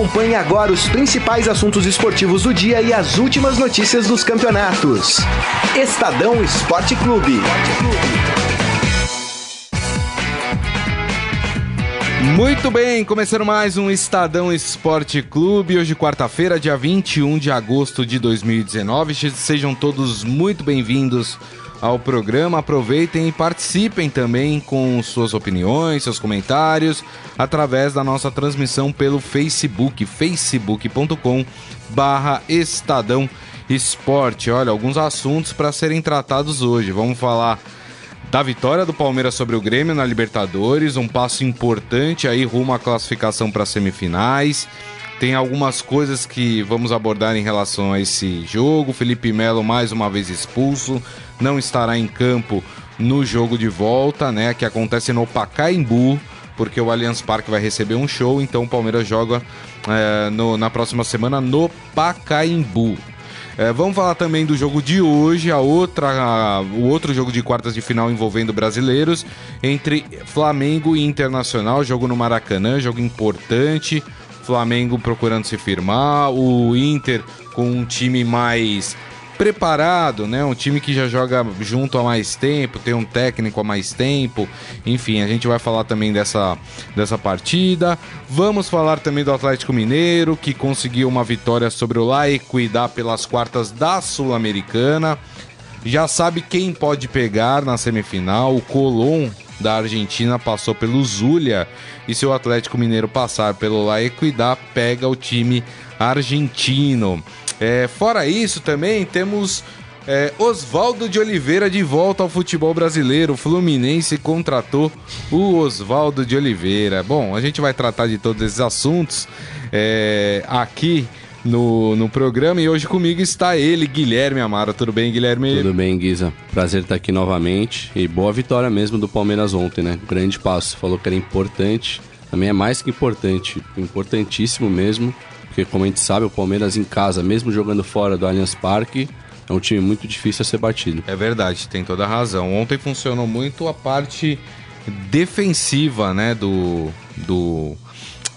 Acompanhe agora os principais assuntos esportivos do dia e as últimas notícias dos campeonatos. Estadão Esporte Clube. Muito bem, começando mais um Estadão Esporte Clube. Hoje, quarta-feira, dia 21 de agosto de 2019. Sejam todos muito bem-vindos ao programa. Aproveitem e participem também com suas opiniões, seus comentários, através da nossa transmissão pelo Facebook, facebook.com barra Estadão Esporte. Olha, alguns assuntos para serem tratados hoje. Vamos falar da vitória do Palmeiras sobre o Grêmio na Libertadores, um passo importante aí rumo à classificação para semifinais. Tem algumas coisas que vamos abordar em relação a esse jogo. Felipe Melo mais uma vez expulso, não estará em campo no jogo de volta, né, que acontece no Pacaembu, porque o Allianz Parque vai receber um show, então o Palmeiras joga é, no, na próxima semana no Pacaembu. É, vamos falar também do jogo de hoje, a outra, a, o outro jogo de quartas de final envolvendo brasileiros, entre Flamengo e Internacional, jogo no Maracanã, jogo importante. Flamengo procurando se firmar, o Inter com um time mais preparado, né? Um time que já joga junto há mais tempo, tem um técnico há mais tempo. Enfim, a gente vai falar também dessa, dessa partida. Vamos falar também do Atlético Mineiro, que conseguiu uma vitória sobre o La Equidad pelas quartas da Sul-Americana. Já sabe quem pode pegar na semifinal. O Colón da Argentina passou pelo Zulia. E se o Atlético Mineiro passar pelo La Equidad, pega o time argentino. É, fora isso, também temos é, Oswaldo de Oliveira de volta ao futebol brasileiro. O Fluminense contratou o Oswaldo de Oliveira. Bom, a gente vai tratar de todos esses assuntos é, aqui no, no programa e hoje comigo está ele, Guilherme Amaro. Tudo bem, Guilherme? Tudo bem, Guisa. Prazer estar aqui novamente e boa vitória mesmo do Palmeiras ontem, né? Grande passo. Falou que era importante. Também é mais que importante, importantíssimo mesmo. Porque, como a gente sabe, o Palmeiras em casa, mesmo jogando fora do Allianz Parque, é um time muito difícil a ser batido. É verdade, tem toda a razão. Ontem funcionou muito a parte defensiva, né, do, do,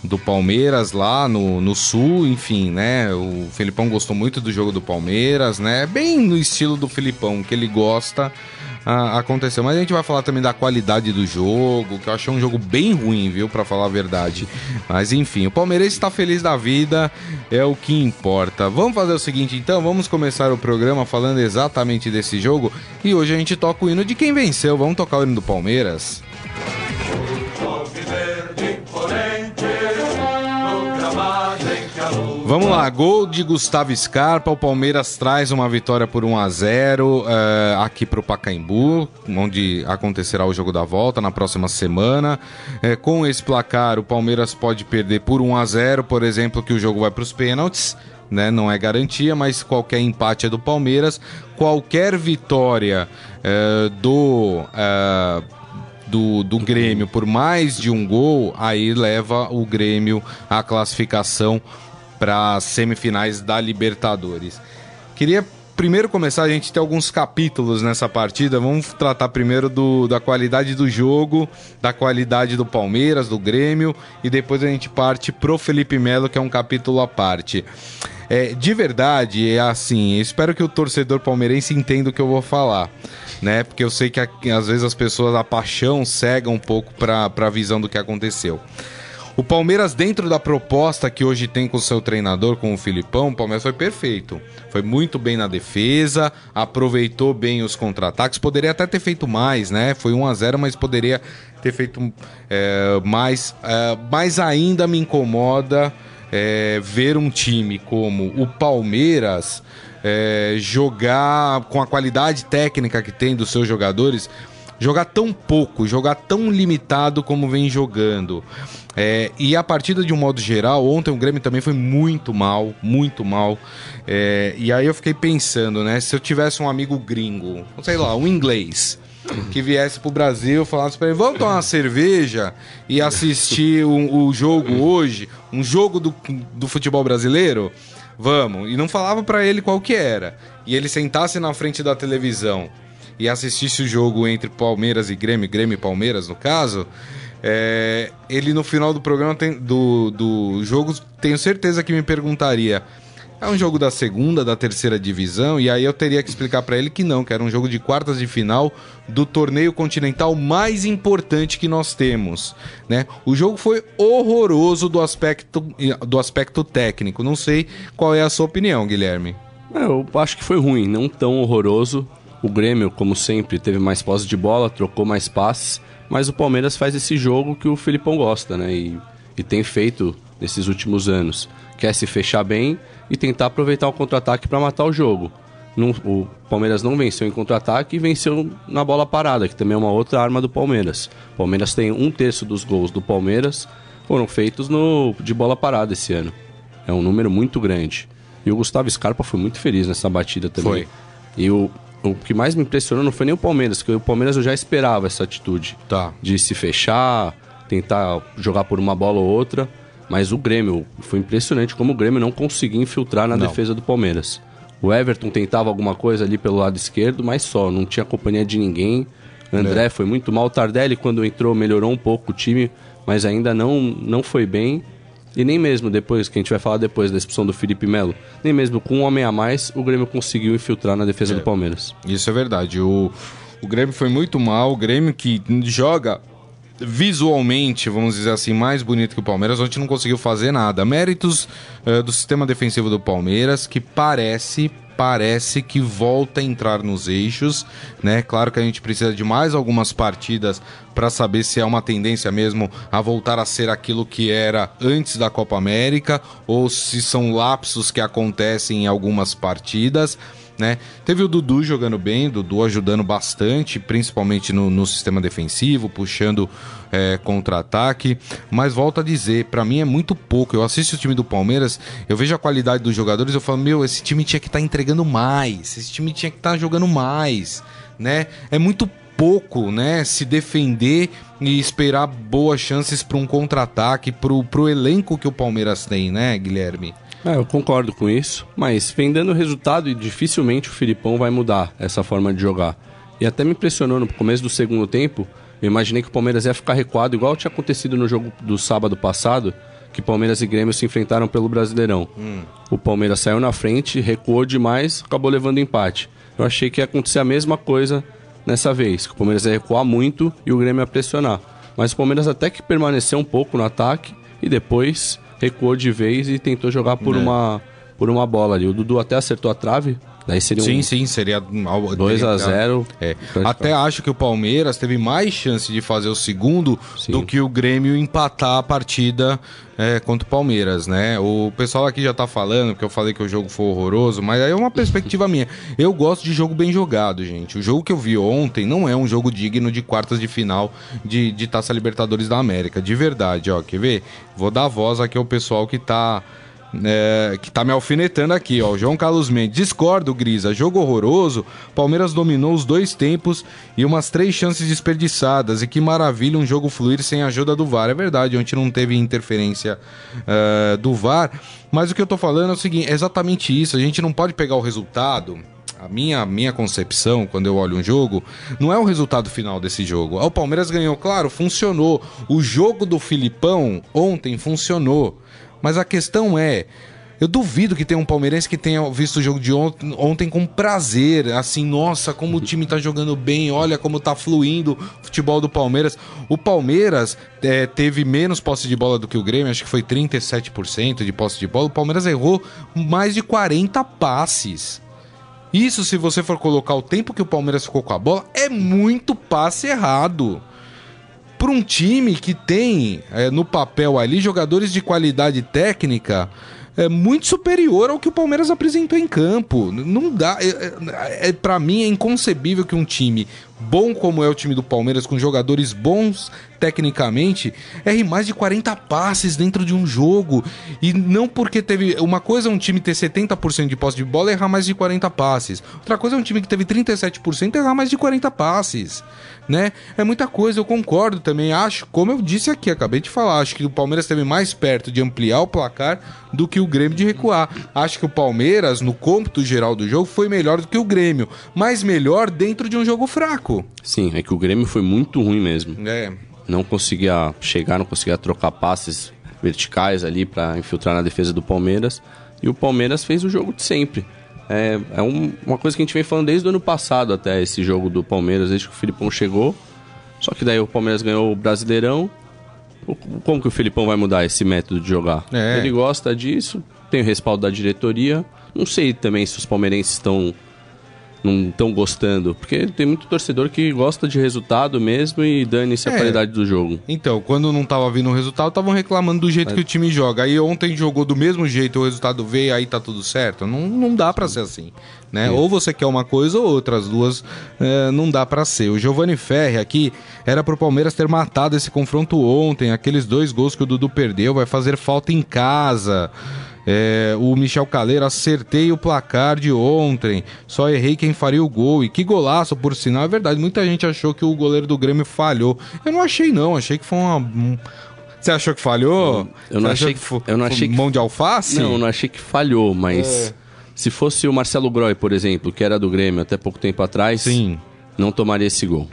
do Palmeiras lá no, no Sul, enfim, né, o Felipão gostou muito do jogo do Palmeiras, né, bem no estilo do Felipão, que ele gosta aconteceu. Mas a gente vai falar também da qualidade do jogo, que eu achei um jogo bem ruim, viu, para falar a verdade. Mas enfim, o Palmeiras está feliz da vida, é o que importa. Vamos fazer o seguinte então, vamos começar o programa falando exatamente desse jogo e hoje a gente toca o hino de quem venceu. Vamos tocar o hino do Palmeiras? Vamos lá, gol de Gustavo Scarpa. O Palmeiras traz uma vitória por 1 a 0 uh, eh, aqui para o Pacaembu, onde acontecerá o jogo da volta na próxima semana. Uh, com esse placar, o Palmeiras pode perder por 1 a 0 por exemplo, que o jogo vai para os pênaltis. Né? Não é garantia, mas qualquer empate é do Palmeiras. Qualquer vitória uh, do do, do Grêmio por mais de um gol, aí leva o Grêmio à classificação para as semifinais da Libertadores. Queria primeiro começar, a gente tem alguns capítulos nessa partida. Vamos tratar primeiro do, da qualidade do jogo, da qualidade do Palmeiras, do Grêmio, e depois a gente parte pro Felipe Melo, que é um capítulo à parte. É, de verdade, é assim, espero que o torcedor palmeirense entenda o que eu vou falar, né? Porque eu sei que às vezes as pessoas, a paixão cega um pouco para a visão do que aconteceu. O Palmeiras, dentro da proposta que hoje tem com o seu treinador, com o Filipão, o Palmeiras foi perfeito. Foi muito bem na defesa, aproveitou bem os contra-ataques. Poderia até ter feito mais, né? Foi 1 a 0 mas poderia ter feito é, mais. É, mas ainda me incomoda é, ver um time como o Palmeiras é, jogar com a qualidade técnica que tem dos seus jogadores jogar tão pouco, jogar tão limitado como vem jogando. É, e a partida de um modo geral, ontem o Grêmio também foi muito mal, muito mal. É, e aí eu fiquei pensando, né? Se eu tivesse um amigo gringo, sei lá, um inglês, que viesse pro Brasil, falasse pra ele, vamos tomar uma cerveja e assistir o, jogo hoje, um jogo do, do futebol brasileiro? Vamos. E não falava para ele qual que era. E ele sentasse na frente da televisão e assistisse o jogo entre Palmeiras e Grêmio, Grêmio e Palmeiras no caso, É, ele no final do programa tem, do, do jogo, tenho certeza que me perguntaria: é um jogo da segunda, da terceira divisão? E aí eu teria que explicar para ele que não, que era um jogo de quartas de final do torneio continental mais importante que nós temos, né? O jogo foi horroroso do aspecto do aspecto técnico. Não sei qual é a sua opinião, Guilherme. É, eu acho que foi ruim, não tão horroroso. O Grêmio, como sempre, teve mais posse de bola, trocou mais passes, mas o Palmeiras faz esse jogo que o Filipão gosta, né? E, e tem feito nesses últimos anos. Quer se fechar bem e tentar aproveitar o contra-ataque para matar o jogo. Não, o Palmeiras não venceu em contra-ataque e venceu na bola parada, que também é uma outra arma do Palmeiras. O Palmeiras tem um terço dos gols do Palmeiras foram feitos no, de bola parada esse ano. É um número muito grande. E o Gustavo Scarpa foi muito feliz nessa batida também. Foi. E o, o que mais me impressionou não foi nem o Palmeiras, que o Palmeiras eu já esperava essa atitude. Tá. De se fechar, tentar jogar por uma bola ou outra. Mas o Grêmio, foi impressionante como o Grêmio não conseguia infiltrar na não. defesa do Palmeiras. O Everton tentava alguma coisa ali pelo lado esquerdo, mas só, não tinha companhia de ninguém. André é. foi muito mal. Tardelli, quando entrou, melhorou um pouco o time, mas ainda não, não foi bem. E nem mesmo depois, que a gente vai falar depois da expulsão do Felipe Melo, nem mesmo com um homem a mais, o Grêmio conseguiu infiltrar na defesa é. do Palmeiras. Isso é verdade. O, o Grêmio foi muito mal. O Grêmio que joga visualmente, vamos dizer assim, mais bonito que o Palmeiras, a gente não conseguiu fazer nada. Méritos uh, do sistema defensivo do Palmeiras, que parece parece que volta a entrar nos eixos, né? Claro que a gente precisa de mais algumas partidas para saber se é uma tendência mesmo a voltar a ser aquilo que era antes da Copa América ou se são lapsos que acontecem em algumas partidas né? Teve o Dudu jogando bem, Dudu ajudando bastante, principalmente no, no sistema defensivo, puxando é, contra-ataque. Mas volto a dizer, para mim é muito pouco. Eu assisto o time do Palmeiras, eu vejo a qualidade dos jogadores, eu falo, meu, esse time tinha que estar tá entregando mais, esse time tinha que estar tá jogando mais, né? É muito pouco, né? Se defender e esperar boas chances para um contra-ataque, pro, pro elenco que o Palmeiras tem, né, Guilherme? É, eu concordo com isso, mas vem dando resultado e dificilmente o Filipão vai mudar essa forma de jogar. E até me impressionou no começo do segundo tempo, eu imaginei que o Palmeiras ia ficar recuado, igual tinha acontecido no jogo do sábado passado, que Palmeiras e Grêmio se enfrentaram pelo Brasileirão. Hum. O Palmeiras saiu na frente, recuou demais, acabou levando empate. Eu achei que ia acontecer a mesma coisa nessa vez, que o Palmeiras ia recuar muito e o Grêmio ia pressionar. Mas o Palmeiras até que permaneceu um pouco no ataque e depois recuou de vez e tentou jogar por, é. uma, por uma bola ali. O Dudu até acertou a trave. Daí seria sim, um... sim, seria 2 a 0 é. Até acho que o Palmeiras teve mais chance de fazer o segundo sim. do que o Grêmio empatar a partida é, contra o Palmeiras, né? O pessoal aqui já tá falando, porque eu falei que o jogo foi horroroso, mas aí é uma perspectiva minha. Eu gosto de jogo bem jogado, gente. O jogo que eu vi ontem não é um jogo digno de quartas de final de, de Taça Libertadores da América, de verdade, ó. Quer ver? Vou dar voz aqui ao pessoal que tá é, que tá me alfinetando aqui, ó. João Carlos Mendes. Discordo, Grisa. Jogo horroroso. Palmeiras dominou os dois tempos e umas três chances desperdiçadas. E que maravilha um jogo fluir sem a ajuda do VAR. É verdade, ontem não teve interferência uh, do VAR. Mas o que eu tô falando é o seguinte: é exatamente isso. A gente não pode pegar o resultado a minha, minha concepção, quando eu olho um jogo, não é o resultado final desse jogo. Ah, o Palmeiras ganhou, claro, funcionou. O jogo do Filipão ontem funcionou. Mas a questão é. Eu duvido que tenha um palmeirense que tenha visto o jogo de ontem, ontem com prazer. Assim, nossa, como o time tá jogando bem, olha como tá fluindo o futebol do Palmeiras. O Palmeiras é, teve menos posse de bola do que o Grêmio, acho que foi 37% de posse de bola. O Palmeiras errou mais de 40 passes. Isso, se você for colocar o tempo que o Palmeiras ficou com a bola, é muito passe errado para um time que tem é, no papel ali jogadores de qualidade técnica é muito superior ao que o Palmeiras apresentou em campo. Não dá. É, é, é para mim é inconcebível que um time bom como é o time do Palmeiras, com jogadores bons tecnicamente, erre mais de 40 passes dentro de um jogo. E não porque teve. Uma coisa é um time ter 70% de posse de bola e errar mais de 40 passes. Outra coisa é um time que teve 37% e errar mais de 40 passes. Né? É muita coisa, eu concordo também. Acho, como eu disse aqui, acabei de falar, acho que o Palmeiras esteve mais perto de ampliar o placar do que o Grêmio de recuar. Acho que o Palmeiras, no cômputo geral do jogo, foi melhor do que o Grêmio, mas melhor dentro de um jogo fraco. Sim, é que o Grêmio foi muito ruim mesmo. É. não conseguia chegar, não conseguia trocar passes verticais ali para infiltrar na defesa do Palmeiras. E o Palmeiras fez o jogo de sempre. É, é um, uma coisa que a gente vem falando desde o ano passado até esse jogo do Palmeiras, desde que o Filipão chegou. Só que daí o Palmeiras ganhou o Brasileirão. Como que o Filipão vai mudar esse método de jogar? É. Ele gosta disso, tem o respaldo da diretoria. Não sei também se os palmeirenses estão não estão gostando. Porque tem muito torcedor que gosta de resultado mesmo e dane-se é. a qualidade do jogo. Então, quando não tava vindo o resultado, estavam reclamando do jeito é. que o time joga. Aí ontem jogou do mesmo jeito, o resultado veio, aí tá tudo certo. Não, não dá para ser assim. Né? Ou você quer uma coisa ou outra, as duas é, não dá para ser. O Giovanni Ferri aqui era pro Palmeiras ter matado esse confronto ontem, aqueles dois gols que o Dudu perdeu, vai fazer falta em casa. É, o Michel Caleiro, acertei o placar de ontem, só errei quem faria o gol. E que golaço, por sinal, é verdade. Muita gente achou que o goleiro do Grêmio falhou. Eu não achei, não. Achei que foi uma. Você achou que falhou? Eu, não achei que, foi, eu não achei que mão de alface? Não, eu não achei que falhou, mas é. se fosse o Marcelo Groy, por exemplo, que era do Grêmio até pouco tempo atrás, Sim. não tomaria esse gol.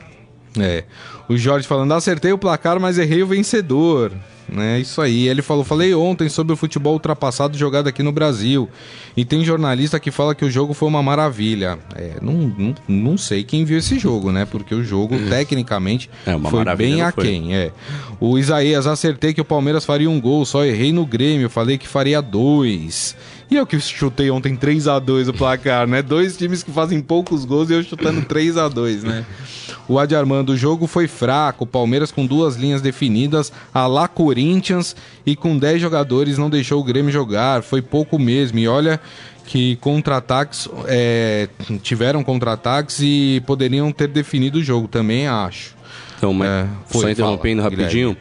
É. O Jorge falando, acertei o placar, mas errei o vencedor. É isso aí. Ele falou: falei ontem sobre o futebol ultrapassado jogado aqui no Brasil. E tem jornalista que fala que o jogo foi uma maravilha. É, não, não, não sei quem viu esse jogo, né? Porque o jogo, tecnicamente, é, foi bem aquém. É. O Isaías, acertei que o Palmeiras faria um gol, só errei no Grêmio, falei que faria dois. E eu que chutei ontem 3 a 2 o placar, né? Dois times que fazem poucos gols e eu chutando 3 a 2 né? O Adi Armando, o jogo foi fraco, o Palmeiras com duas linhas definidas, a lá Corinthians, e com 10 jogadores não deixou o Grêmio jogar, foi pouco mesmo. E olha que contra-ataques é, tiveram contra-ataques e poderiam ter definido o jogo, também acho. Então, mas é, foi, só interrompendo fala, rapidinho, Guilherme.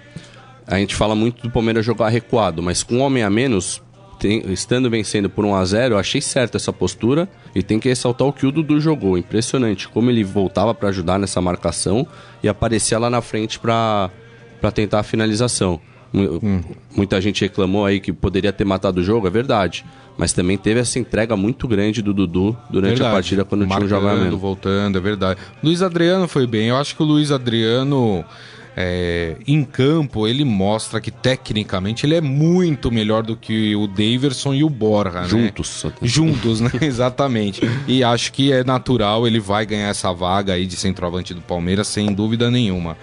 a gente fala muito do Palmeiras jogar recuado, mas com um homem a menos, tem, estando vencendo por 1 a 0 eu achei certa essa postura e tem que ressaltar o que o Dudu jogou. Impressionante como ele voltava para ajudar nessa marcação e aparecia lá na frente para tentar a finalização. Hum. Muita gente reclamou aí que poderia ter matado o jogo, é verdade. Mas também teve essa entrega muito grande do Dudu durante verdade. a partida quando Marcando, tinha um jogamento. voltando, é verdade. Luiz Adriano foi bem. Eu acho que o Luiz Adriano é, em campo, ele mostra que tecnicamente ele é muito melhor do que o Daverson e o Borja, né? Juntos. Né? Juntos, né? Exatamente. E acho que é natural, ele vai ganhar essa vaga aí de centroavante do Palmeiras, sem dúvida nenhuma.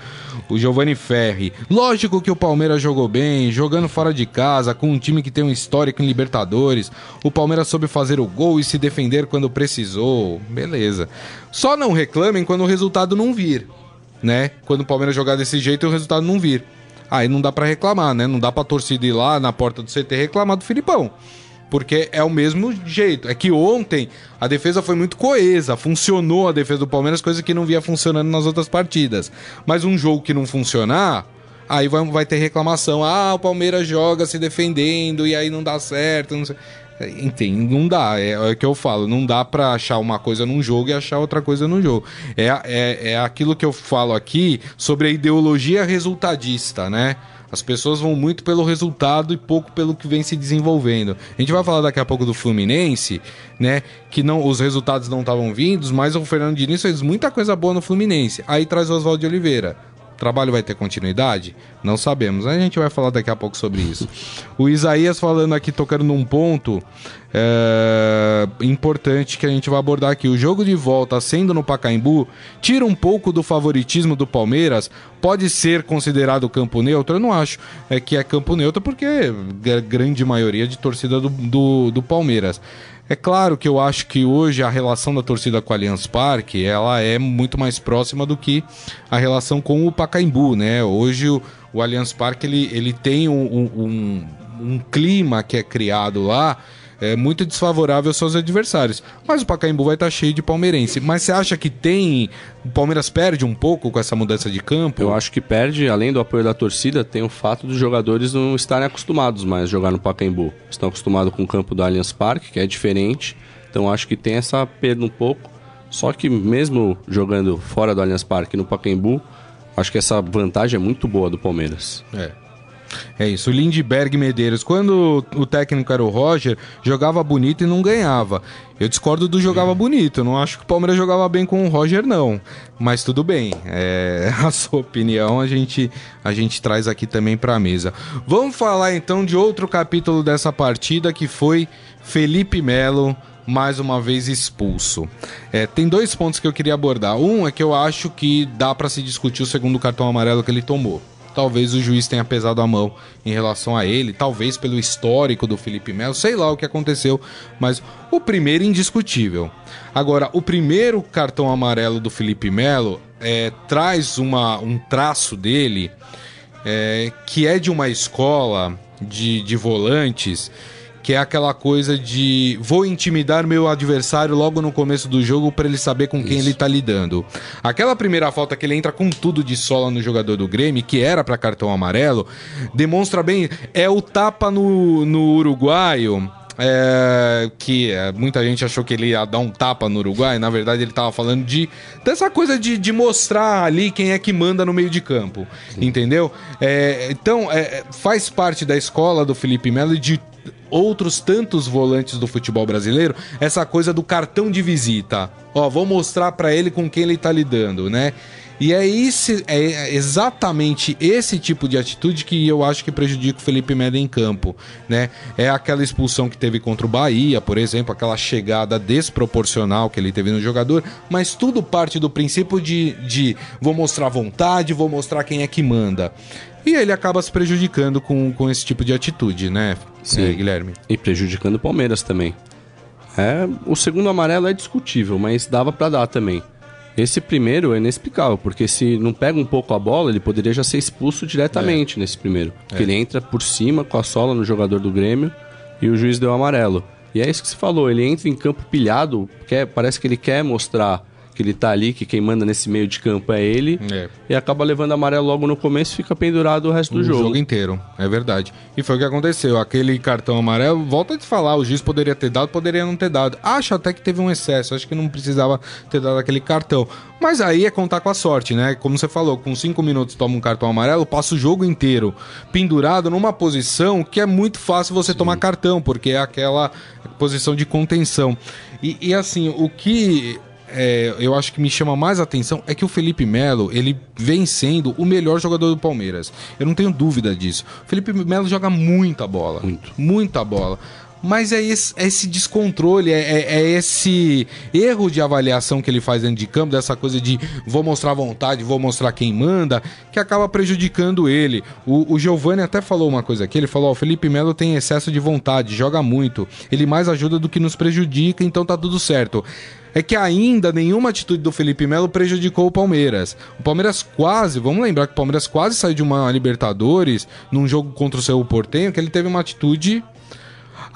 O Giovanni Ferri. Lógico que o Palmeiras jogou bem, jogando fora de casa, com um time que tem um histórico em Libertadores. O Palmeiras soube fazer o gol e se defender quando precisou. Beleza. Só não reclamem quando o resultado não vir né? Quando o Palmeiras jogar desse jeito e o resultado não vir. Aí não dá para reclamar, né? Não dá pra torcida ir lá na porta do CT reclamar do Filipão. Porque é o mesmo jeito. É que ontem a defesa foi muito coesa, funcionou a defesa do Palmeiras, coisa que não via funcionando nas outras partidas. Mas um jogo que não funcionar, aí vai, vai ter reclamação. Ah, o Palmeiras joga se defendendo e aí não dá certo. Não sei. Enfim, não dá, é, é o que eu falo, não dá para achar uma coisa num jogo e achar outra coisa num jogo. É, é, é aquilo que eu falo aqui sobre a ideologia resultadista, né? As pessoas vão muito pelo resultado e pouco pelo que vem se desenvolvendo. A gente vai falar daqui a pouco do Fluminense, né? Que não, os resultados não estavam vindos, mas o Fernando Diniz fez muita coisa boa no Fluminense. Aí traz o Oswaldo de Oliveira. Trabalho vai ter continuidade? Não sabemos. A gente vai falar daqui a pouco sobre isso. O Isaías falando aqui, tocando num ponto é, importante que a gente vai abordar aqui. O jogo de volta sendo no Pacaembu tira um pouco do favoritismo do Palmeiras. Pode ser considerado campo neutro? Eu não acho é, que é campo neutro porque é a grande maioria de torcida do, do, do Palmeiras. É claro que eu acho que hoje a relação da torcida com o Allianz Parque ela é muito mais próxima do que a relação com o Pacaembu, né? Hoje o, o Allianz Parque ele, ele tem um, um, um clima que é criado lá é, muito desfavorável aos seus adversários. Mas o Pacaembu vai estar cheio de palmeirense. Mas você acha que tem. O Palmeiras perde um pouco com essa mudança de campo? Eu acho que perde, além do apoio da torcida, tem o fato dos jogadores não estarem acostumados mais a jogar no Pacaembu. Estão acostumados com o campo do Allianz Parque, que é diferente. Então acho que tem essa perda um pouco. Só que mesmo jogando fora do Allianz Parque no Pacaembu, acho que essa vantagem é muito boa do Palmeiras. É. É isso, o Lindbergh Medeiros. Quando o técnico era o Roger, jogava bonito e não ganhava. Eu discordo do jogava bonito. Não acho que o Palmeiras jogava bem com o Roger, não. Mas tudo bem. É, a sua opinião a gente, a gente traz aqui também para a mesa. Vamos falar então de outro capítulo dessa partida que foi Felipe Melo mais uma vez expulso. É, tem dois pontos que eu queria abordar. Um é que eu acho que dá para se discutir o segundo cartão amarelo que ele tomou talvez o juiz tenha pesado a mão em relação a ele, talvez pelo histórico do Felipe Melo, sei lá o que aconteceu, mas o primeiro indiscutível. Agora, o primeiro cartão amarelo do Felipe Melo é, traz uma, um traço dele é, que é de uma escola de, de volantes que é aquela coisa de vou intimidar meu adversário logo no começo do jogo para ele saber com quem Isso. ele tá lidando. Aquela primeira falta que ele entra com tudo de sola no jogador do Grêmio, que era para cartão amarelo, demonstra bem é o tapa no, no uruguaio. É, que é, muita gente achou que ele ia dar um tapa no Uruguai, na verdade ele tava falando de dessa coisa de, de mostrar ali quem é que manda no meio de campo, Sim. entendeu? É, então é, faz parte da escola do Felipe Melo e de outros tantos volantes do futebol brasileiro, essa coisa do cartão de visita. Ó, vou mostrar para ele com quem ele tá lidando, né? E é, esse, é exatamente esse tipo de atitude que eu acho que prejudica o Felipe Melo em campo, né? É aquela expulsão que teve contra o Bahia, por exemplo, aquela chegada desproporcional que ele teve no jogador, mas tudo parte do princípio de, de vou mostrar vontade, vou mostrar quem é que manda. E ele acaba se prejudicando com, com esse tipo de atitude, né, Sim. É, Guilherme? E prejudicando o Palmeiras também. É, o segundo amarelo é discutível, mas dava para dar também. Esse primeiro é inexplicável, porque se não pega um pouco a bola, ele poderia já ser expulso diretamente é. nesse primeiro. Porque é. ele entra por cima com a sola no jogador do Grêmio e o juiz deu amarelo. E é isso que você falou, ele entra em campo pilhado, quer, parece que ele quer mostrar que ele tá ali, que quem manda nesse meio de campo é ele, é. e acaba levando amarelo logo no começo e fica pendurado o resto do o jogo. O jogo inteiro, é verdade. E foi o que aconteceu. Aquele cartão amarelo, volta a te falar, o juiz poderia ter dado, poderia não ter dado. Acho até que teve um excesso, acho que não precisava ter dado aquele cartão. Mas aí é contar com a sorte, né? Como você falou, com cinco minutos toma um cartão amarelo, passa o jogo inteiro pendurado numa posição que é muito fácil você Sim. tomar cartão, porque é aquela posição de contenção. E, e assim, o que é, eu acho que me chama mais atenção é que o Felipe Melo, ele vem sendo o melhor jogador do Palmeiras. Eu não tenho dúvida disso. O Felipe Melo joga muita bola. Muito. Muita bola. Mas é esse, é esse descontrole, é, é, é, esse erro de avaliação que ele faz dentro de campo, dessa coisa de vou mostrar vontade, vou mostrar quem manda, que acaba prejudicando ele. O, o Giovanni até falou uma coisa aqui: ele falou: o Felipe Melo tem excesso de vontade, joga muito, ele mais ajuda do que nos prejudica, então tá tudo certo é que ainda nenhuma atitude do Felipe Melo prejudicou o Palmeiras. O Palmeiras quase, vamos lembrar que o Palmeiras quase saiu de uma Libertadores num jogo contra o Cerro Portenho, que ele teve uma atitude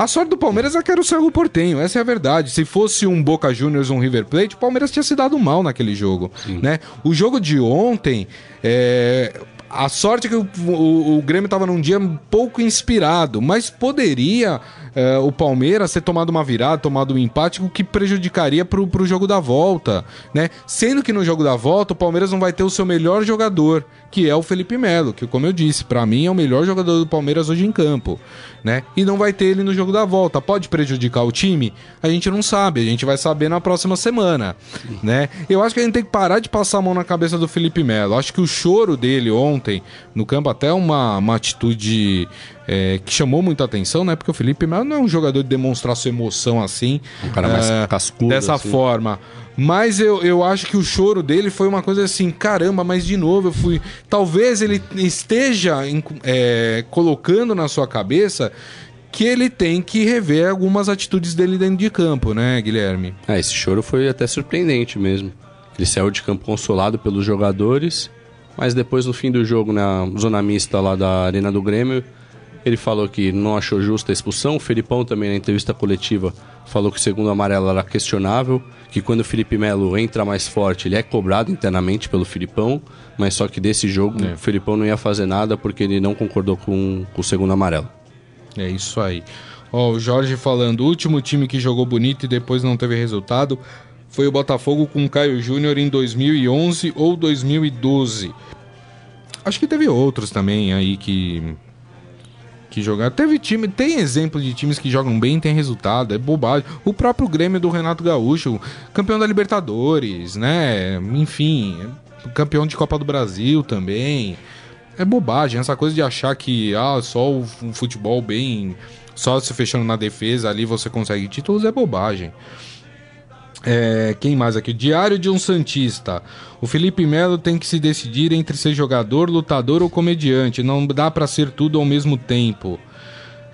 a sorte do Palmeiras é que era o Cerro Portenho, essa é a verdade. Se fosse um Boca Juniors ou um River Plate, o Palmeiras tinha se dado mal naquele jogo. Né? O jogo de ontem, é, a sorte é que o, o, o Grêmio estava num dia pouco inspirado, mas poderia é, o Palmeiras ter tomado uma virada, tomado um empate, o que prejudicaria pro, pro jogo da volta, né? Sendo que no jogo da volta o Palmeiras não vai ter o seu melhor jogador, que é o Felipe Melo, que como eu disse, para mim é o melhor jogador do Palmeiras hoje em campo, né? E não vai ter ele no jogo da volta. Pode prejudicar o time? A gente não sabe, a gente vai saber na próxima semana, né? Eu acho que a gente tem que parar de passar a mão na cabeça do Felipe Melo. Acho que o choro dele ontem no campo até uma, uma atitude é, que chamou muita atenção, né? Porque o Felipe Melo não é um jogador de demonstrar sua emoção assim. Um cara mais é, cascudo. Dessa assim. forma. Mas eu, eu acho que o choro dele foi uma coisa assim, caramba, mas de novo eu fui. Talvez ele esteja é, colocando na sua cabeça que ele tem que rever algumas atitudes dele dentro de campo, né, Guilherme? É, esse choro foi até surpreendente mesmo. Ele saiu de campo consolado pelos jogadores, mas depois no fim do jogo, na zona mista lá da Arena do Grêmio, ele falou que não achou justa a expulsão. O Felipão também na entrevista coletiva falou que o segundo amarelo era questionável, que quando o Felipe Melo entra mais forte, ele é cobrado internamente pelo Filipão, mas só que desse jogo é. o Filipão não ia fazer nada porque ele não concordou com, com o segundo amarelo. É isso aí. Ó, o Jorge falando, o último time que jogou bonito e depois não teve resultado foi o Botafogo com o Caio Júnior em 2011 ou 2012. Acho que teve outros também aí que que jogar. Teve time, tem exemplo de times que jogam bem tem resultado, é bobagem. O próprio Grêmio do Renato Gaúcho, campeão da Libertadores, né? Enfim, campeão de Copa do Brasil também. É bobagem essa coisa de achar que ah, só o futebol bem, só se fechando na defesa ali você consegue títulos é bobagem. É, quem mais aqui? Diário de um Santista. O Felipe Melo tem que se decidir entre ser jogador, lutador ou comediante. Não dá para ser tudo ao mesmo tempo.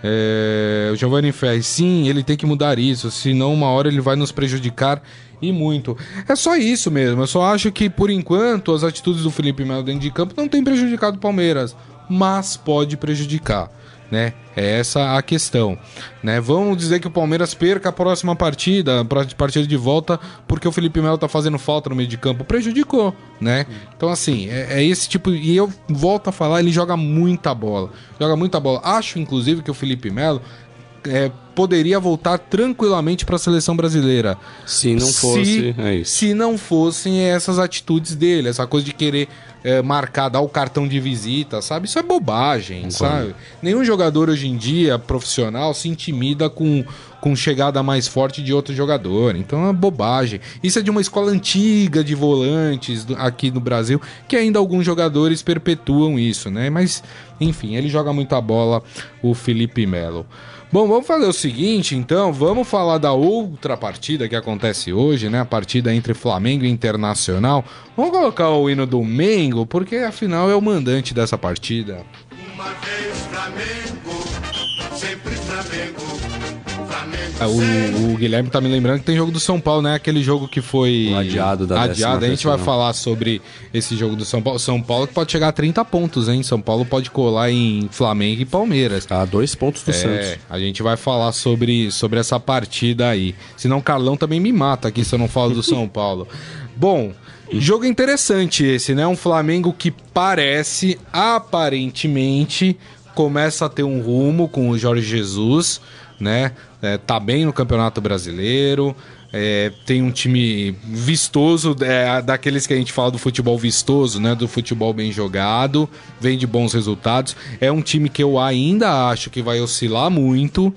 É, o Giovanni Ferri, sim, ele tem que mudar isso, senão uma hora ele vai nos prejudicar e muito. É só isso mesmo. Eu só acho que por enquanto as atitudes do Felipe Melo dentro de campo não têm prejudicado o Palmeiras, mas pode prejudicar né? É essa a questão, né? Vamos dizer que o Palmeiras perca a próxima partida, a partida de volta, porque o Felipe Melo tá fazendo falta no meio de campo, prejudicou, né? Então assim, é, é, esse tipo e eu volto a falar, ele joga muita bola, joga muita bola. Acho inclusive que o Felipe Melo é, poderia voltar tranquilamente para a seleção brasileira. Se não fosse, se, é se não fossem essas atitudes dele, essa coisa de querer é, marcar, dar o cartão de visita, sabe? Isso é bobagem, sabe? Nenhum jogador hoje em dia profissional se intimida com, com chegada mais forte de outro jogador. Então é bobagem. Isso é de uma escola antiga de volantes do, aqui no Brasil, que ainda alguns jogadores perpetuam isso, né? Mas, enfim, ele joga muita bola, o Felipe Melo. Bom, vamos fazer o seguinte, então, vamos falar da outra partida que acontece hoje, né? A partida entre Flamengo e Internacional. Vamos colocar o hino do Mengo, porque afinal é o mandante dessa partida. Uma vez Flamengo, o, o, Guilherme tá me lembrando que tem jogo do São Paulo, né? Aquele jogo que foi o adiado da adiado. A gente vai falar sobre esse jogo do São Paulo. São Paulo que pode chegar a 30 pontos, hein? São Paulo pode colar em Flamengo e Palmeiras. Tá, dois pontos do é, Santos. A gente vai falar sobre, sobre essa partida aí. Senão o Carlão também me mata aqui se eu não falo do São Paulo. Bom, jogo interessante esse, né? Um Flamengo que parece, aparentemente, começa a ter um rumo com o Jorge Jesus né? É, tá bem no Campeonato Brasileiro. É, tem um time vistoso, é, daqueles que a gente fala do futebol vistoso, né? Do futebol bem jogado, vem de bons resultados. É um time que eu ainda acho que vai oscilar muito,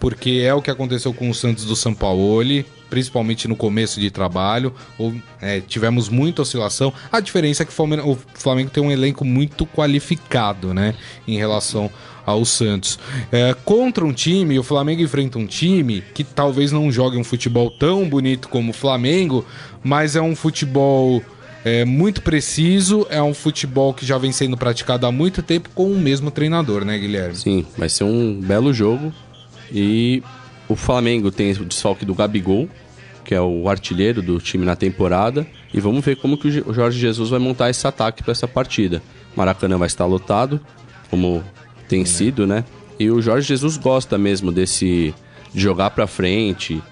porque é o que aconteceu com o Santos do São Paulo, principalmente no começo de trabalho. Ou, é, tivemos muita oscilação. A diferença é que o Flamengo tem um elenco muito qualificado, né? Em relação ao Santos. É, contra um time, o Flamengo enfrenta um time que talvez não jogue um futebol tão bonito como o Flamengo, mas é um futebol é, muito preciso, é um futebol que já vem sendo praticado há muito tempo com o mesmo treinador, né, Guilherme? Sim, vai ser um belo jogo. E o Flamengo tem o desfalque do Gabigol, que é o artilheiro do time na temporada. E vamos ver como que o Jorge Jesus vai montar esse ataque para essa partida. Maracanã vai estar lotado, como tem sido, né? E o Jorge Jesus gosta mesmo desse de jogar para frente,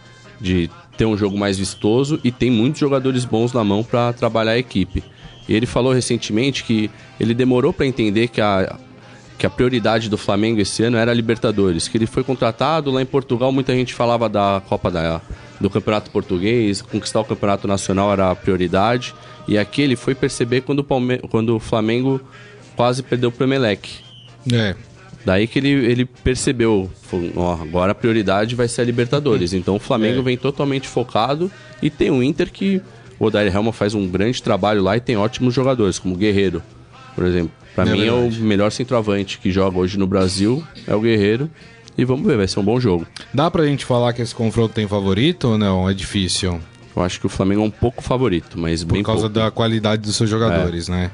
de ter um jogo mais vistoso e tem muitos jogadores bons na mão para trabalhar a equipe. E ele falou recentemente que ele demorou para entender que a, que a prioridade do Flamengo esse ano era a Libertadores, que ele foi contratado lá em Portugal, muita gente falava da Copa da, do Campeonato Português, conquistar o Campeonato Nacional era a prioridade, e aqui ele foi perceber quando o, Palme quando o Flamengo quase perdeu o Emelec. É. Daí que ele, ele percebeu, falou, ó, agora a prioridade vai ser a Libertadores. Então o Flamengo é. vem totalmente focado e tem o Inter que o Odair Helma faz um grande trabalho lá e tem ótimos jogadores, como o Guerreiro, por exemplo. Para é mim verdade. é o melhor centroavante que joga hoje no Brasil, é o Guerreiro. E vamos ver, vai ser um bom jogo. Dá pra gente falar que esse confronto tem favorito ou não? É difícil? Eu acho que o Flamengo é um pouco favorito, mas Por bem causa pouco. da qualidade dos seus jogadores, é. né?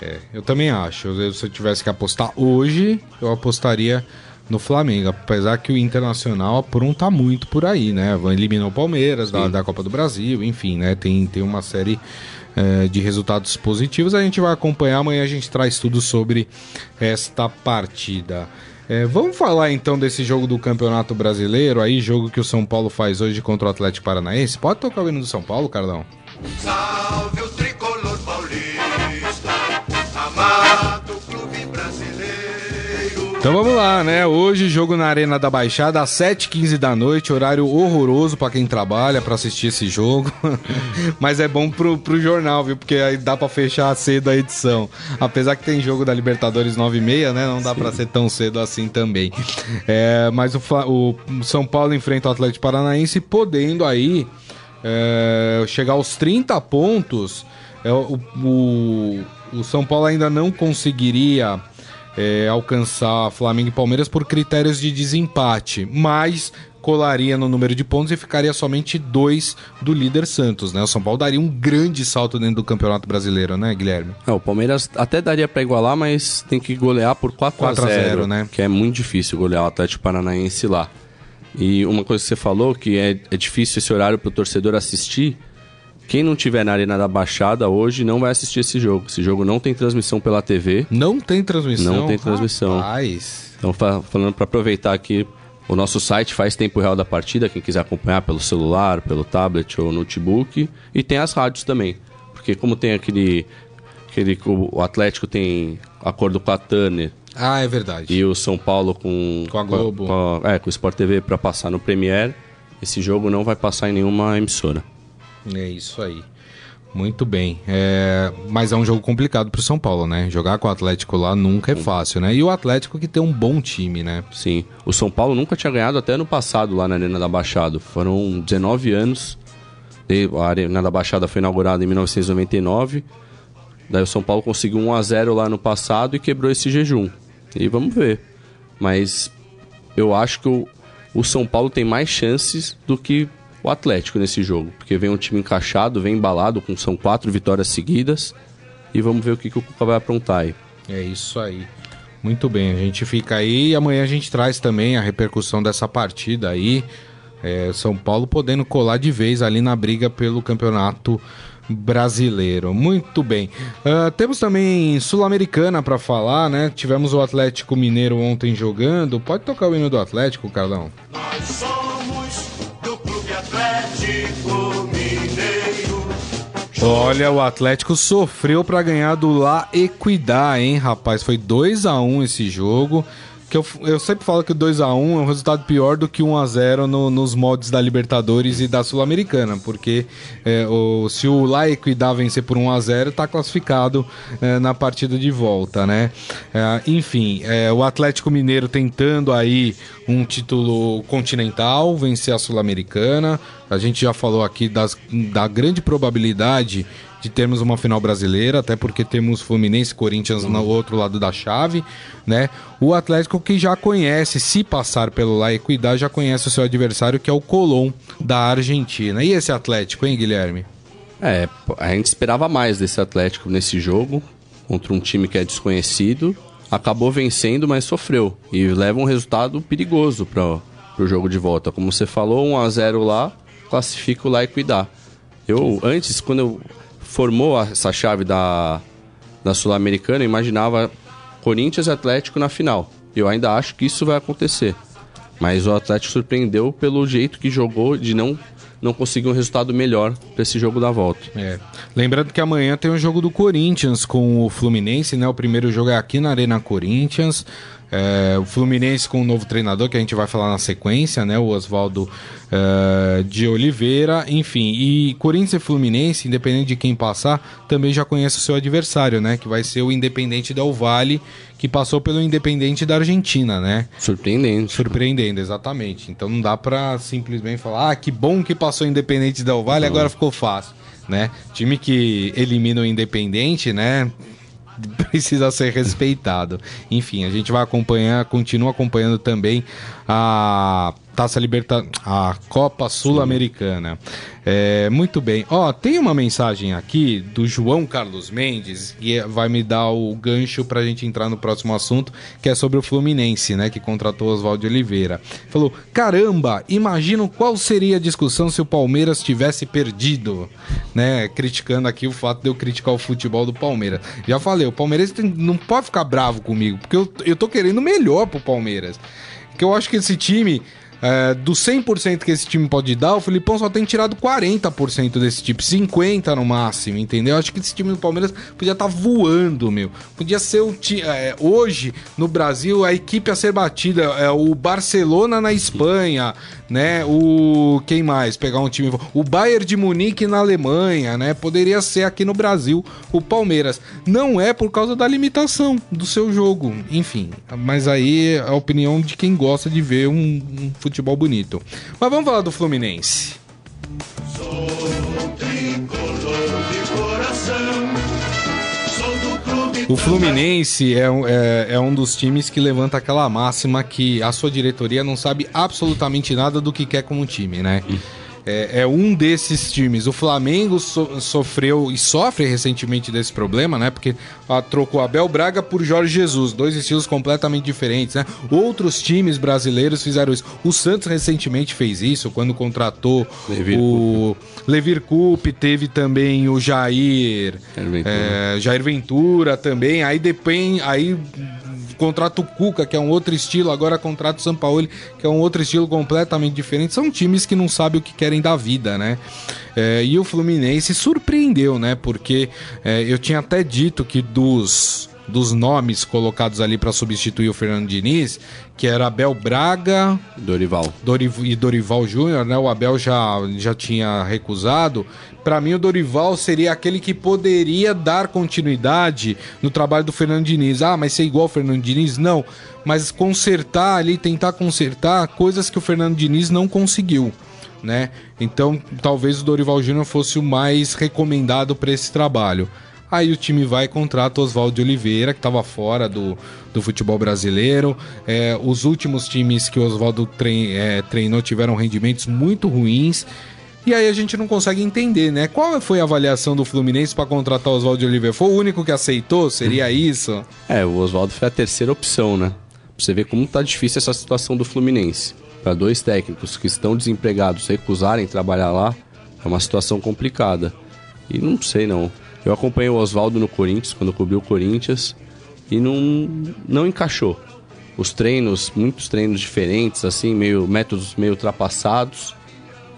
É, eu também acho. Eu, se eu tivesse que apostar hoje, eu apostaria no Flamengo. Apesar que o Internacional apronta muito por aí, né? Eliminou o Palmeiras da, da, Copa do Brasil, enfim, né? Tem, tem uma série é, de resultados positivos. A gente vai acompanhar. Amanhã a gente traz tudo sobre esta partida. É, vamos falar então desse jogo do Campeonato Brasileiro, aí jogo que o São Paulo faz hoje contra o Atlético Paranaense. Pode tocar o hino do São Paulo, Carlão? Salve Então vamos lá, né? Hoje jogo na Arena da Baixada às 7h15 da noite, horário horroroso para quem trabalha para assistir esse jogo. Mas é bom pro, pro jornal, viu? Porque aí dá para fechar cedo a edição. Apesar que tem jogo da Libertadores 9h30, né? Não dá para ser tão cedo assim também. É, mas o, o, São Paulo enfrenta o Atlético Paranaense podendo aí é, chegar aos 30 pontos. É, o, o, o São Paulo ainda não conseguiria é, alcançar Flamengo e Palmeiras por critérios de desempate, mas colaria no número de pontos e ficaria somente dois do líder Santos, né? O São Paulo daria um grande salto dentro do Campeonato Brasileiro, né, Guilherme? É, o Palmeiras até daria para igualar, mas tem que golear por 4, 4 a 0, 0, né? Que é muito difícil golear o Atlético Paranaense lá. E uma coisa que você falou, que é, é difícil esse horário para o torcedor assistir, quem não tiver na Arena da Baixada hoje não vai assistir esse jogo. Esse jogo não tem transmissão pela TV. Não tem transmissão? Não tem transmissão. Rapaz. Então, falando para aproveitar aqui, o nosso site faz tempo real da partida, quem quiser acompanhar pelo celular, pelo tablet ou notebook. E tem as rádios também. Porque como tem aquele... aquele o Atlético tem acordo com a Turner, ah, é verdade. E o São Paulo com, com a Globo. Com a, é, com o Sport TV para passar no Premiere. Esse jogo não vai passar em nenhuma emissora. É isso aí. Muito bem. É... Mas é um jogo complicado pro São Paulo, né? Jogar com o Atlético lá nunca é fácil, né? E o Atlético que tem um bom time, né? Sim. O São Paulo nunca tinha ganhado até no passado lá na Arena da Baixada. Foram 19 anos. A Arena da Baixada foi inaugurada em 1999. Daí o São Paulo conseguiu 1 a 0 lá no passado e quebrou esse jejum. E vamos ver. Mas eu acho que o, o São Paulo tem mais chances do que o Atlético nesse jogo, porque vem um time encaixado, vem embalado, com são quatro vitórias seguidas. E vamos ver o que, que o Cuca vai aprontar aí. É isso aí. Muito bem, a gente fica aí e amanhã a gente traz também a repercussão dessa partida aí. É, São Paulo podendo colar de vez ali na briga pelo campeonato brasileiro. Muito bem. Uh, temos também Sul-Americana para falar, né? Tivemos o Atlético Mineiro ontem jogando. Pode tocar o hino do Atlético, Carlão? Nós somos Atlético Mineiro. Olha, o Atlético sofreu para ganhar do La Equidad, hein, rapaz? Foi 2 a 1 esse jogo que eu, eu sempre falo que o 2x1 é um resultado pior do que 1x0 no, nos moldes da Libertadores e da Sul-Americana, porque é, o, se o La Equidad vencer por 1x0, está classificado é, na partida de volta, né? É, enfim, é, o Atlético Mineiro tentando aí um título continental, vencer a Sul-Americana. A gente já falou aqui das, da grande probabilidade de termos uma final brasileira, até porque temos Fluminense e Corinthians no outro lado da chave, né? O Atlético que já conhece, se passar pelo La Equidad, já conhece o seu adversário, que é o Colón da Argentina. E esse Atlético, hein, Guilherme? É, a gente esperava mais desse Atlético nesse jogo, contra um time que é desconhecido. Acabou vencendo, mas sofreu. E leva um resultado perigoso para o jogo de volta. Como você falou, 1 a 0 lá, classifica o La Equidad. Eu, antes, quando eu formou essa chave da, da Sul-Americana, imaginava Corinthians e Atlético na final. Eu ainda acho que isso vai acontecer. Mas o Atlético surpreendeu pelo jeito que jogou de não não conseguir um resultado melhor para esse jogo da volta. É. Lembrando que amanhã tem o um jogo do Corinthians com o Fluminense, né? O primeiro jogo é aqui na Arena Corinthians. É, o Fluminense com um novo treinador, que a gente vai falar na sequência, né? O Oswaldo é, de Oliveira, enfim. E Corinthians e Fluminense, independente de quem passar, também já conhece o seu adversário, né? Que vai ser o Independente Del Vale, que passou pelo Independente da Argentina, né? Surpreendente. Surpreendendo, exatamente. Então não dá pra simplesmente falar, ah, que bom que passou o Independente Del Vale, não. agora ficou fácil. Né? Time que elimina o Independente, né? precisa ser respeitado. Enfim, a gente vai acompanhar, continua acompanhando também a Taça Liberta, a Copa Sul-Americana. É, muito bem. Ó, tem uma mensagem aqui do João Carlos Mendes que vai me dar o gancho pra gente entrar no próximo assunto, que é sobre o Fluminense, né, que contratou Oswaldo Oliveira. Falou: "Caramba, imagino qual seria a discussão se o Palmeiras tivesse perdido", né, criticando aqui o fato de eu criticar o futebol do Palmeiras. Já falei, o Palmeiras não pode ficar bravo comigo, porque eu, eu tô querendo melhor pro Palmeiras. Que eu acho que esse time é, do 100% que esse time pode dar, o Filipão só tem tirado 40% desse tipo, 50% no máximo, entendeu? Acho que esse time do Palmeiras podia estar tá voando, meu. Podia ser o time. É, hoje, no Brasil, a equipe a ser batida é o Barcelona na Espanha, né? O. Quem mais? Pegar um time. O Bayern de Munique na Alemanha, né? Poderia ser aqui no Brasil o Palmeiras. Não é por causa da limitação do seu jogo, enfim. Mas aí é a opinião de quem gosta de ver um, um futebol bonito. Mas vamos falar do Fluminense. O Fluminense é, é, é, um dos times que levanta aquela máxima que a sua diretoria não sabe absolutamente nada do que quer como time, né? É, é, um desses times. O Flamengo so, sofreu e sofre recentemente desse problema, né? Porque a, trocou Abel Braga por Jorge Jesus, dois estilos completamente diferentes, né? Outros times brasileiros fizeram isso. O Santos recentemente fez isso quando contratou Levir o. Levir Coupe, teve também o Jair, Ventura. É, Jair Ventura também. Aí depende, aí contrata o Cuca, que é um outro estilo, agora contrata o Sampaoli, que é um outro estilo completamente diferente. São times que não sabem o que querem da vida, né? É, e o Fluminense surpreendeu, né? Porque é, eu tinha até dito que dos dos nomes colocados ali para substituir o Fernando Diniz, que era Abel Braga, Dorival, Doriv e Dorival Júnior, né? O Abel já, já tinha recusado. Para mim, o Dorival seria aquele que poderia dar continuidade no trabalho do Fernando Diniz. Ah, mas ser igual ao Fernando Diniz? Não. Mas consertar ali, tentar consertar coisas que o Fernando Diniz não conseguiu. Né? Então, talvez o Dorival Júnior fosse o mais recomendado para esse trabalho. Aí o time vai e contrata Oswaldo de Oliveira, que estava fora do, do futebol brasileiro. É, os últimos times que o Oswaldo trein, é, treinou tiveram rendimentos muito ruins. E aí a gente não consegue entender, né? Qual foi a avaliação do Fluminense para contratar o Oswaldo de Oliveira? Foi o único que aceitou? Seria isso? É, o Oswaldo foi a terceira opção, né? Pra você ver como tá difícil essa situação do Fluminense. Para dois técnicos que estão desempregados recusarem trabalhar lá, é uma situação complicada. E não sei não. Eu acompanhei o Oswaldo no Corinthians, quando cobriu o Corinthians, e não, não encaixou. Os treinos, muitos treinos diferentes, assim, meio métodos meio ultrapassados.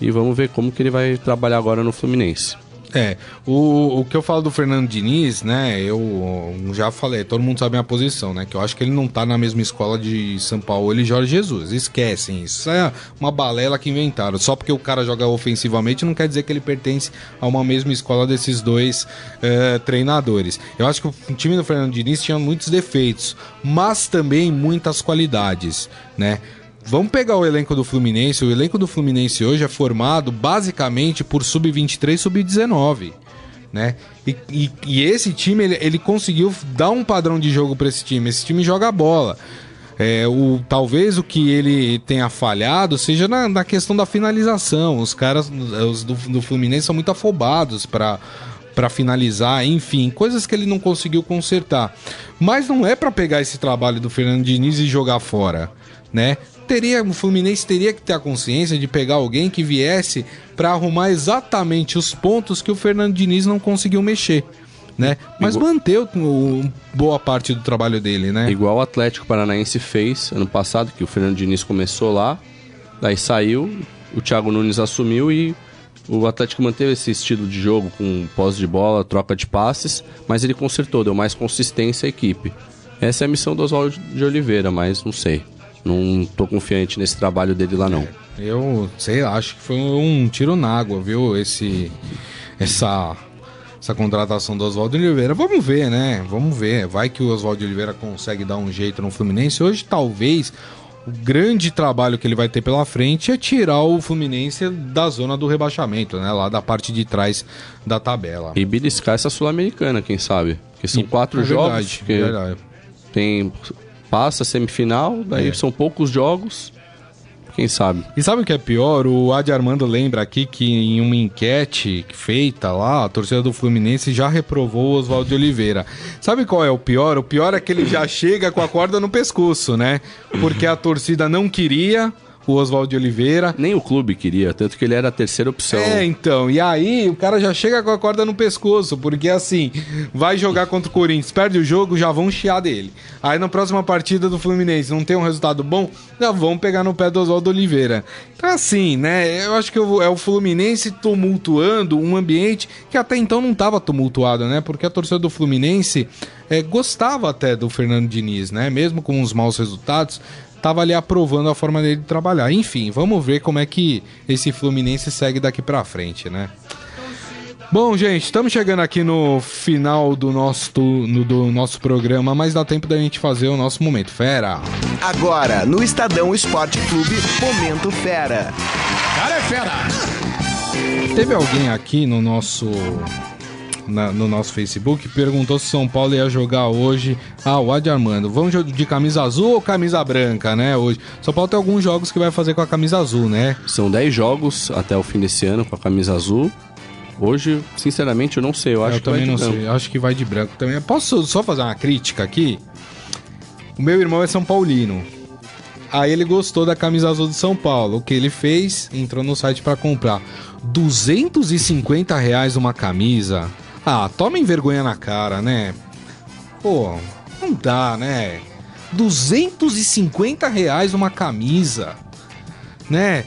E vamos ver como que ele vai trabalhar agora no Fluminense. É, o, o que eu falo do Fernando Diniz, né? Eu já falei, todo mundo sabe a minha posição, né? Que eu acho que ele não tá na mesma escola de São Paulo e Jorge Jesus. Esquecem isso. É uma balela que inventaram. Só porque o cara joga ofensivamente não quer dizer que ele pertence a uma mesma escola desses dois é, treinadores. Eu acho que o time do Fernando Diniz tinha muitos defeitos, mas também muitas qualidades, né? Vamos pegar o elenco do Fluminense. O elenco do Fluminense hoje é formado basicamente por sub-23 sub-19. Né? E, e, e, esse time ele, ele, conseguiu dar um padrão de jogo para esse time. Esse time joga bola. É, o, talvez o que ele tenha falhado seja na, na questão da finalização. Os caras os do, do Fluminense são muito afobados para para finalizar, enfim, coisas que ele não conseguiu consertar. Mas não é para pegar esse trabalho do Fernando Diniz e jogar fora, né? Teria, o Fluminense teria que ter a consciência de pegar alguém que viesse para arrumar exatamente os pontos que o Fernando Diniz não conseguiu mexer. Né? Mas Igual... manter o, o, boa parte do trabalho dele, né? Igual o Atlético Paranaense fez ano passado, que o Fernando Diniz começou lá, daí saiu, o Thiago Nunes assumiu e o Atlético manteve esse estilo de jogo com pós de bola, troca de passes, mas ele consertou, deu mais consistência à equipe. Essa é a missão do Oswaldo de Oliveira, mas não sei. Não tô confiante nesse trabalho dele lá, não. Eu sei, acho que foi um tiro na água, viu? Esse, essa, essa contratação do Oswaldo Oliveira. Vamos ver, né? Vamos ver. Vai que o Oswaldo Oliveira consegue dar um jeito no Fluminense. Hoje, talvez, o grande trabalho que ele vai ter pela frente é tirar o Fluminense da zona do rebaixamento, né? Lá da parte de trás da tabela. E beliscar essa Sul-Americana, quem sabe? Porque são e, quatro é jogos. Verdade, que verdade. Tem passa a semifinal, daí é. são poucos jogos. Quem sabe? E sabe o que é pior? O Adi Armando lembra aqui que em uma enquete feita lá, a torcida do Fluminense já reprovou o Oswaldo Oliveira. Sabe qual é o pior? O pior é que ele já chega com a corda no pescoço, né? Porque a torcida não queria, o Oswaldo de Oliveira. Nem o clube queria, tanto que ele era a terceira opção. É, então. E aí o cara já chega com a corda no pescoço, porque assim, vai jogar contra o Corinthians, perde o jogo, já vão chiar dele. Aí na próxima partida do Fluminense não tem um resultado bom, já vão pegar no pé do Oswaldo Oliveira. Então assim, né, eu acho que é o Fluminense tumultuando um ambiente que até então não estava tumultuado, né? Porque a torcida do Fluminense é, gostava até do Fernando Diniz, né? Mesmo com os maus resultados, tava ali aprovando a forma dele de trabalhar. Enfim, vamos ver como é que esse Fluminense segue daqui para frente, né? Bom, gente, estamos chegando aqui no final do nosso, no, do nosso programa, mas dá tempo da gente fazer o nosso Momento Fera. Agora, no Estadão Esporte Clube, Momento Fera. Cara é fera! Teve alguém aqui no nosso na, no nosso Facebook perguntou se São Paulo ia jogar hoje. Ah, o Adi Armando, vamos de camisa azul ou camisa branca, né? Hoje. São Paulo tem alguns jogos que vai fazer com a camisa azul, né? São 10 jogos até o fim desse ano com a camisa azul. Hoje, sinceramente, eu não sei. Eu acho eu que também não branco. sei. Eu acho que vai de branco também. Posso só fazer uma crítica aqui? O meu irmão é São Paulino. Aí ele gostou da camisa azul de São Paulo. O que ele fez? Entrou no site para comprar. 250 reais uma camisa. Ah, tomem vergonha na cara, né? Pô, não dá, né? 250 reais uma camisa, né?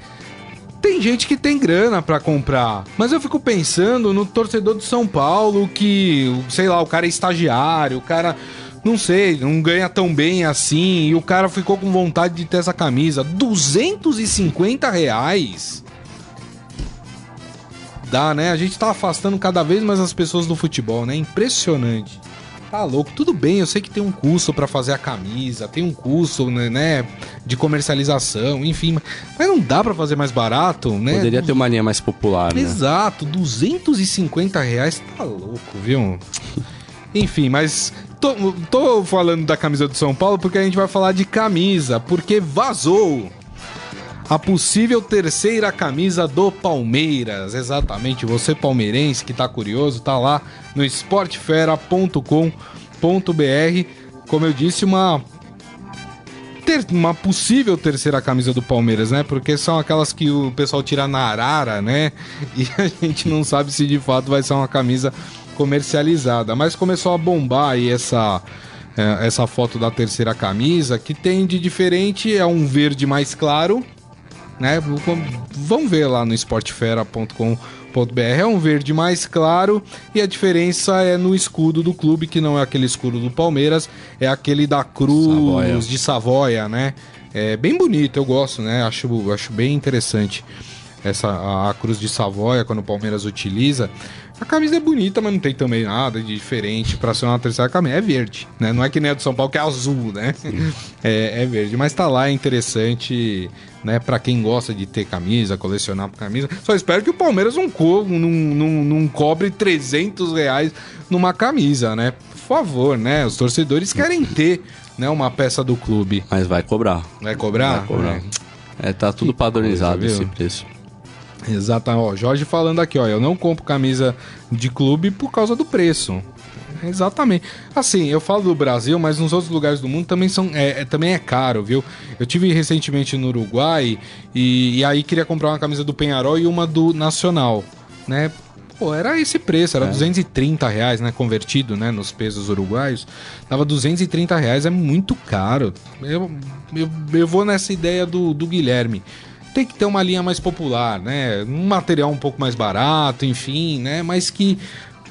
Tem gente que tem grana para comprar, mas eu fico pensando no torcedor de São Paulo que, sei lá, o cara é estagiário, o cara, não sei, não ganha tão bem assim e o cara ficou com vontade de ter essa camisa. 250 reais? Dá, né? A gente tá afastando cada vez mais as pessoas do futebol, né? Impressionante. Tá louco, tudo bem, eu sei que tem um custo para fazer a camisa, tem um custo, né, né, de comercialização, enfim, mas não dá para fazer mais barato, né? Poderia ter uma linha mais popular, né? Exato, 250 reais, tá louco, viu? enfim, mas tô, tô falando da camisa do São Paulo porque a gente vai falar de camisa, porque vazou a possível terceira camisa do Palmeiras. Exatamente, você palmeirense que está curioso, tá lá no esportefera.com.br. Como eu disse, uma ter uma possível terceira camisa do Palmeiras, né? Porque são aquelas que o pessoal tira na arara, né? E a gente não sabe se de fato vai ser uma camisa comercializada. Mas começou a bombar aí essa é, essa foto da terceira camisa, que tem de diferente, é um verde mais claro, né? Vamos ver lá no esportefera.com.br. É um verde mais claro e a diferença é no escudo do clube, que não é aquele escudo do Palmeiras, é aquele da Cruz Savoia. de Savoia, né? É bem bonito, eu gosto, né? Acho, acho bem interessante essa a, a Cruz de Savoia quando o Palmeiras utiliza. A camisa é bonita, mas não tem também nada de diferente para ser uma terceira camisa. É verde, né? Não é que nem a do São Paulo que é azul, né? É, é, verde, mas tá lá, é interessante, né? Para quem gosta de ter camisa, colecionar camisa. Só espero que o Palmeiras não, co não, não, não cobre 300 reais numa camisa, né? Por favor, né? Os torcedores querem ter né, uma peça do clube. Mas vai cobrar. Vai cobrar? Vai cobrar. É, é tá tudo que padronizado coisa, esse preço. Exatamente. Ó, Jorge falando aqui, ó, eu não compro camisa de clube por causa do preço. Exatamente. Assim, eu falo do Brasil, mas nos outros lugares do mundo também, são, é, é também é caro, viu? Eu tive recentemente no Uruguai e, e, aí queria comprar uma camisa do Penharol e uma do Nacional, né? Pô, era esse preço, era é. 230 reais, né? Convertido, né? Nos pesos uruguaios. Dava 230 reais, é muito caro. Eu, eu, eu vou nessa ideia do, do Guilherme tem que ter uma linha mais popular, né? Um material um pouco mais barato, enfim, né? Mas que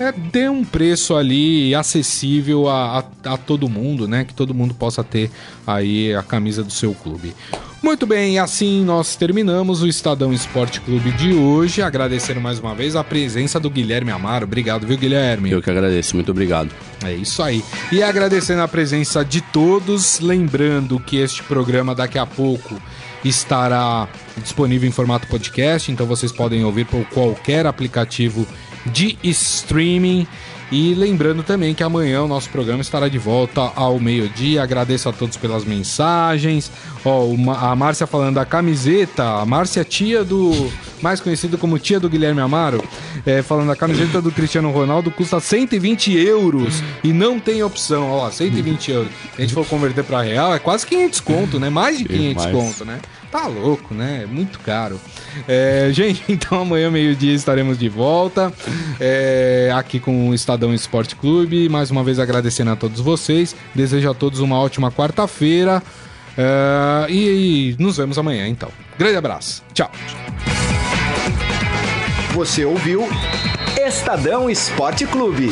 é, dê um preço ali acessível a, a, a, todo mundo, né? Que todo mundo possa ter aí a camisa do seu clube. Muito bem, assim nós terminamos o Estadão Esporte Clube de hoje. Agradecendo mais uma vez a presença do Guilherme Amaro. Obrigado, viu, Guilherme? Eu que agradeço, muito obrigado. É isso aí. E agradecendo a presença de todos, lembrando que este programa daqui a pouco estará disponível em formato podcast, então vocês podem ouvir por qualquer aplicativo de streaming. E lembrando também que amanhã o nosso programa estará de volta ao meio-dia. Agradeço a todos pelas mensagens. Ó, a Márcia falando da camiseta. A Márcia, tia do, mais conhecido como tia do Guilherme Amaro, é, falando a camiseta do Cristiano Ronaldo custa 120 euros e não tem opção. Ó, 120 euros. Se a gente for converter para real, é quase 500 conto, né? Mais de 500 conto, né? Tá louco, né? É muito caro. É, gente, então amanhã, meio-dia, estaremos de volta é, aqui com o Estadão Esporte Clube. Mais uma vez agradecendo a todos vocês. Desejo a todos uma ótima quarta-feira. É, e, e nos vemos amanhã, então. Grande abraço. Tchau. Você ouviu Estadão Esporte Clube.